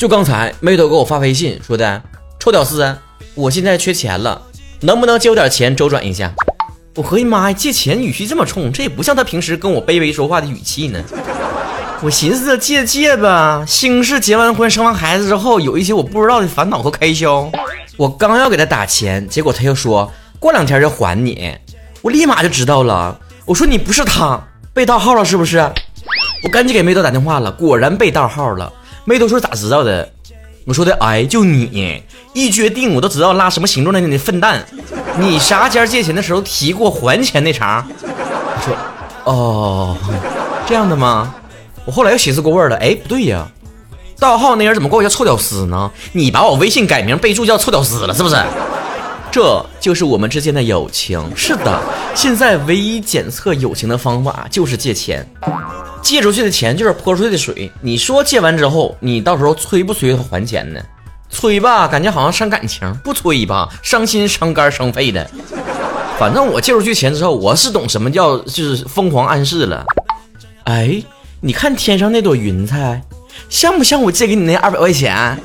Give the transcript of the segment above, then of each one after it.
就刚才妹头给我发微信说的，臭屌丝，我现在缺钱了，能不能借我点钱周转一下？我合计妈呀，借钱语气这么冲，这也不像他平时跟我卑微说话的语气呢。我寻思借借吧，兴是结完婚生完孩子之后，有一些我不知道的烦恼和开销。我刚要给他打钱，结果他又说过两天就还你，我立马就知道了。我说你不是他被盗号了是不是？我赶紧给妹头打电话了，果然被盗号了。妹头说咋知道的？我说的哎，就你一决定我都知道拉什么形状的那粪蛋。你啥家借钱的时候提过还钱那茬？我说哦，这样的吗？我后来又寻思过味儿了，哎，不对呀，盗号那人怎么管我叫臭屌丝呢？你把我微信改名备注叫臭屌丝了，是不是？这就是我们之间的友情。是的，现在唯一检测友情的方法就是借钱，借出去的钱就是泼出去的水。你说借完之后，你到时候催不催他还钱呢？催吧，感觉好像伤感情；不催吧，伤心伤肝伤肺的。反正我借出去钱之后，我是懂什么叫就是疯狂暗示了。哎。你看天上那朵云彩，像不像我借给你那二百块钱？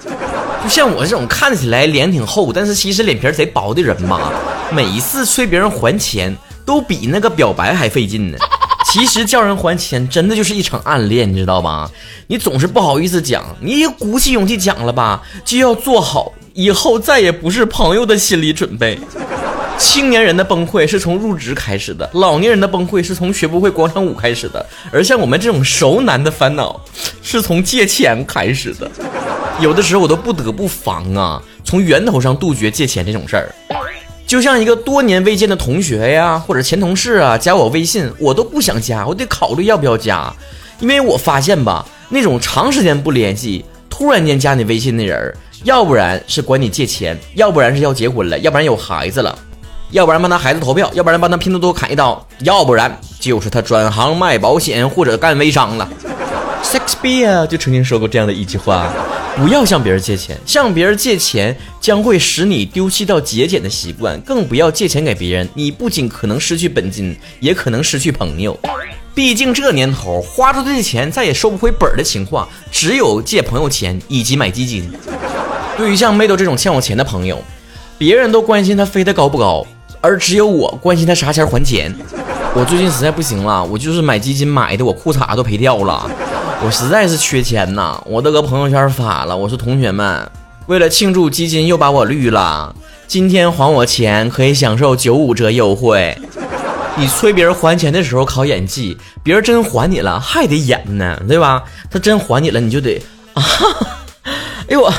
就像我这种看起来脸挺厚，但是其实脸皮贼薄的人嘛，每一次催别人还钱，都比那个表白还费劲呢。其实叫人还钱，真的就是一场暗恋，你知道吧？你总是不好意思讲，你也鼓起勇气讲了吧，就要做好以后再也不是朋友的心理准备。青年人的崩溃是从入职开始的，老年人的崩溃是从学不会广场舞开始的，而像我们这种熟男的烦恼，是从借钱开始的。有的时候我都不得不防啊，从源头上杜绝借钱这种事儿。就像一个多年未见的同学呀，或者前同事啊，加我微信，我都不想加，我得考虑要不要加，因为我发现吧，那种长时间不联系，突然间加你微信的人，要不然是管你借钱，要不然是要结婚了，要不然有孩子了。要不然帮他孩子投票，要不然帮他拼多多砍一刀，要不然就是他转行卖保险或者干微商了。Shakespeare 就曾经说过这样的一句话：不要向别人借钱，向别人借钱将会使你丢弃到节俭的习惯，更不要借钱给别人，你不仅可能失去本金，也可能失去朋友。毕竟这年头，花出去的钱再也收不回本的情况，只有借朋友钱以及买基金。对于像妹豆这种欠我钱的朋友，别人都关心他飞得高不高。而只有我关心他啥钱还钱。我最近实在不行了，我就是买基金买的，我裤衩都赔掉了。我实在是缺钱呐，我都搁朋友圈发了。我说同学们，为了庆祝基金又把我绿了，今天还我钱可以享受九五折优惠。你催别人还钱的时候考演技，别人真还你了还得演呢，对吧？他真还你了，你就得啊，哎呦我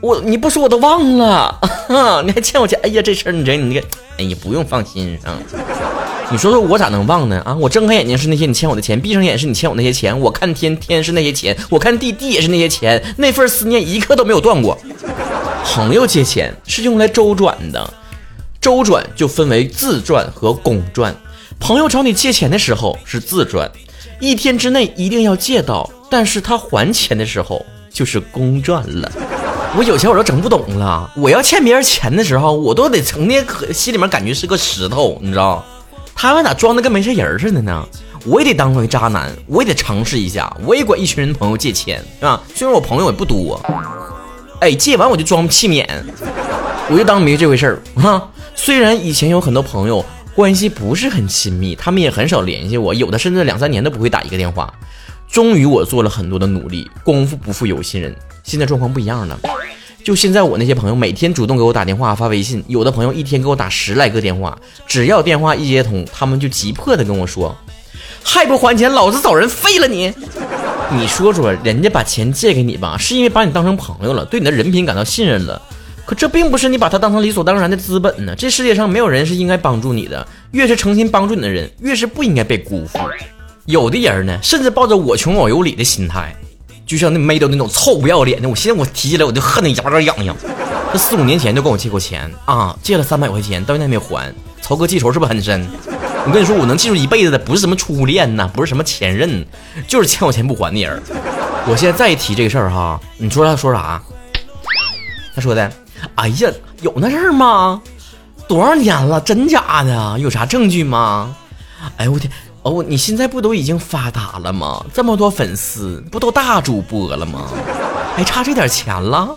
我你不说我都忘了，你还欠我钱。哎呀，这事儿你这你这。哎呀，不用放心上。你说说我咋能忘呢？啊，我睁开眼睛是那些你欠我的钱，闭上眼是你欠我那些钱。我看天天是那些钱，我看地地也是那些钱。那份思念一刻都没有断过。朋友借钱是用来周转的，周转就分为自转和公转。朋友找你借钱的时候是自转，一天之内一定要借到，但是他还钱的时候就是公转了。我有钱我都整不懂了。我要欠别人钱的时候，我都得成天可心里面感觉是个石头，你知道？他们咋装的跟没事人似的呢？我也得当回渣男，我也得尝试一下。我也管一群人朋友借钱，是吧？虽然我朋友也不多，哎，借完我就装气免，我就当没这回事儿哈。虽然以前有很多朋友关系不是很亲密，他们也很少联系我，有的甚至两三年都不会打一个电话。终于我做了很多的努力，功夫不负有心人。现在状况不一样了，就现在我那些朋友每天主动给我打电话发微信，有的朋友一天给我打十来个电话，只要电话一接通，他们就急迫的跟我说，还不还钱，老子找人废了你！你说说，人家把钱借给你吧，是因为把你当成朋友了，对你的人品感到信任了，可这并不是你把他当成理所当然的资本呢。这世界上没有人是应该帮助你的，越是诚心帮助你的人，越是不应该被辜负。有的人呢，甚至抱着我穷我有理的心态。就像那没的那种臭不要脸的，我现在我提起来我就恨得牙根痒痒。他四五年前就跟我借过钱啊，借了三百块钱，到现在没还。曹哥记仇是不是很深？我跟你说，我能记住一辈子的不是什么初恋呐，不是什么前任，就是欠我钱不还的人。我现在再一提这个事儿哈，你说他说啥？他说的，哎呀，有那事儿吗？多少年了，真假的？有啥证据吗？哎呦我天！哦，你现在不都已经发达了吗？这么多粉丝，不都大主播了吗？还差这点钱了？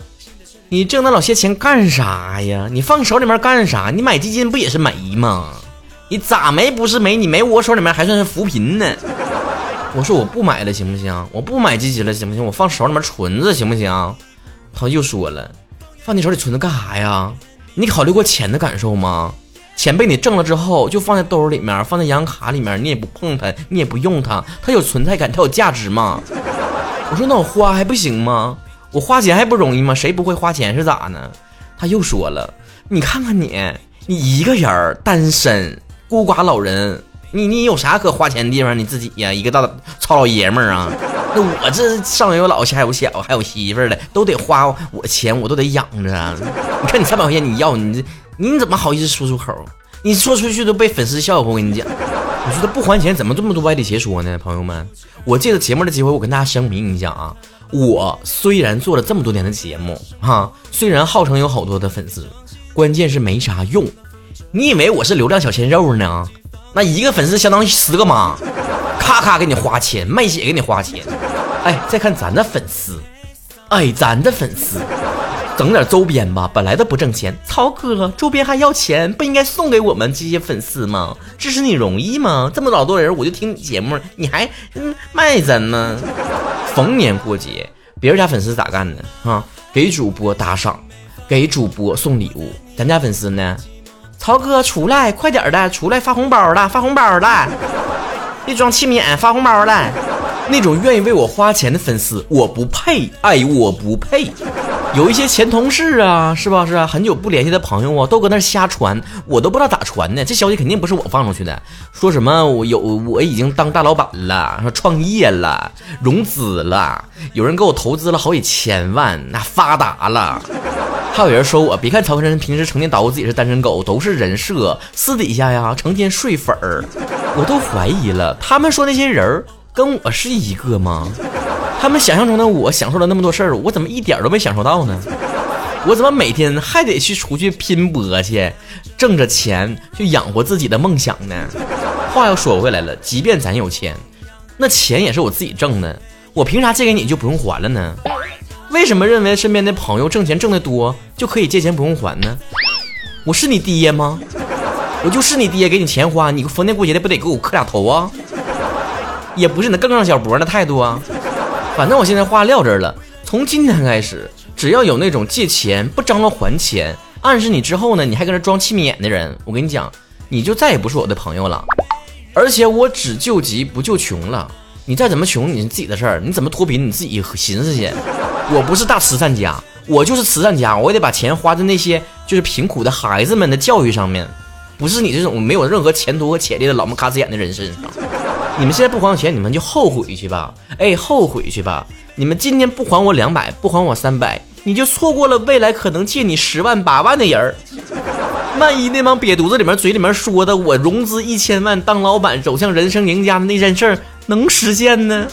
你挣那老些钱干啥呀？你放手里面干啥？你买基金不也是没吗？你咋没不是没？你没我手里面还算是扶贫呢。我说我不买了行不行？我不买基金了行不行？我放手里面存着行不行？他又说了，放你手里存着干啥呀？你考虑过钱的感受吗？钱被你挣了之后，就放在兜里面，放在银行卡里面，你也不碰它，你也不用它，它有存在感，它有价值吗？我说那我花还不行吗？我花钱还不容易吗？谁不会花钱是咋呢？他又说了，你看看你，你一个人单身孤寡老人，你你有啥可花钱的地方？你自己呀，一个大糙老爷们儿啊，那我这上有老下有小，还有媳妇儿的，都得花我钱，我都得养着。你看你三百块钱你要你这。你怎么好意思说出口？你说出去都被粉丝笑话。我跟你讲，我说他不还钱，怎么这么多歪理邪说呢？朋友们，我借着节目的机会，我跟大家声明一下啊，我虽然做了这么多年的节目，哈，虽然号称有好多的粉丝，关键是没啥用。你以为我是流量小鲜肉呢？那一个粉丝相当于十个妈，咔咔给你花钱，卖血给你花钱。哎，再看咱的粉丝，哎，咱的粉丝。整点周边吧，本来都不挣钱。曹哥，周边还要钱，不应该送给我们这些粉丝吗？支持你容易吗？这么老多人，我就听你节目，你还卖咱呢？逢年过节，别人家粉丝咋干的啊？给主播打赏，给主播送礼物。咱家粉丝呢？曹哥出来，快点的，出来发红包了，发红包了，一装气免发红包了。那种愿意为我花钱的粉丝，我不配，哎，我不配。有一些前同事啊，是吧？是啊，很久不联系的朋友啊，都搁那瞎传，我都不知道咋传的。这消息肯定不是我放出去的，说什么我有我已经当大老板了，说创业了，融资了，有人给我投资了好几千万，那发达了。还有人说我，别看曹真平时成天捣鼓自己是单身狗，都是人设，私底下呀成天睡粉儿，我都怀疑了，他们说那些人跟我是一个吗？他们想象中的我享受了那么多事儿，我怎么一点都没享受到呢？我怎么每天还得去出去拼搏去，挣着钱去养活自己的梦想呢？话又说回来了，即便咱有钱，那钱也是我自己挣的，我凭啥借给你就不用还了呢？为什么认为身边的朋友挣钱挣得多就可以借钱不用还呢？我是你爹吗？我就是你爹，给你钱花，你个逢年过节的不得给我磕俩头啊？也不是那杠杠小博那态度啊？反正我现在话撂这儿了，从今天开始，只要有那种借钱不张罗还钱，暗示你之后呢，你还搁这装气眯眼的人，我跟你讲，你就再也不是我的朋友了。而且我只救急不救穷了，你再怎么穷，你自己的事儿，你怎么脱贫你自己寻思去。我不是大慈善家，我就是慈善家，我也得把钱花在那些就是贫苦的孩子们的教育上面，不是你这种没有任何前途和潜力的老木卡子眼的人身上。你们现在不还我钱，你们就后悔去吧！哎，后悔去吧！你们今天不还我两百，不还我三百，你就错过了未来可能借你十万八万的人儿。万一那帮瘪犊子里面嘴里面说的我融资一千万当老板走向人生赢家的那件事儿能实现呢？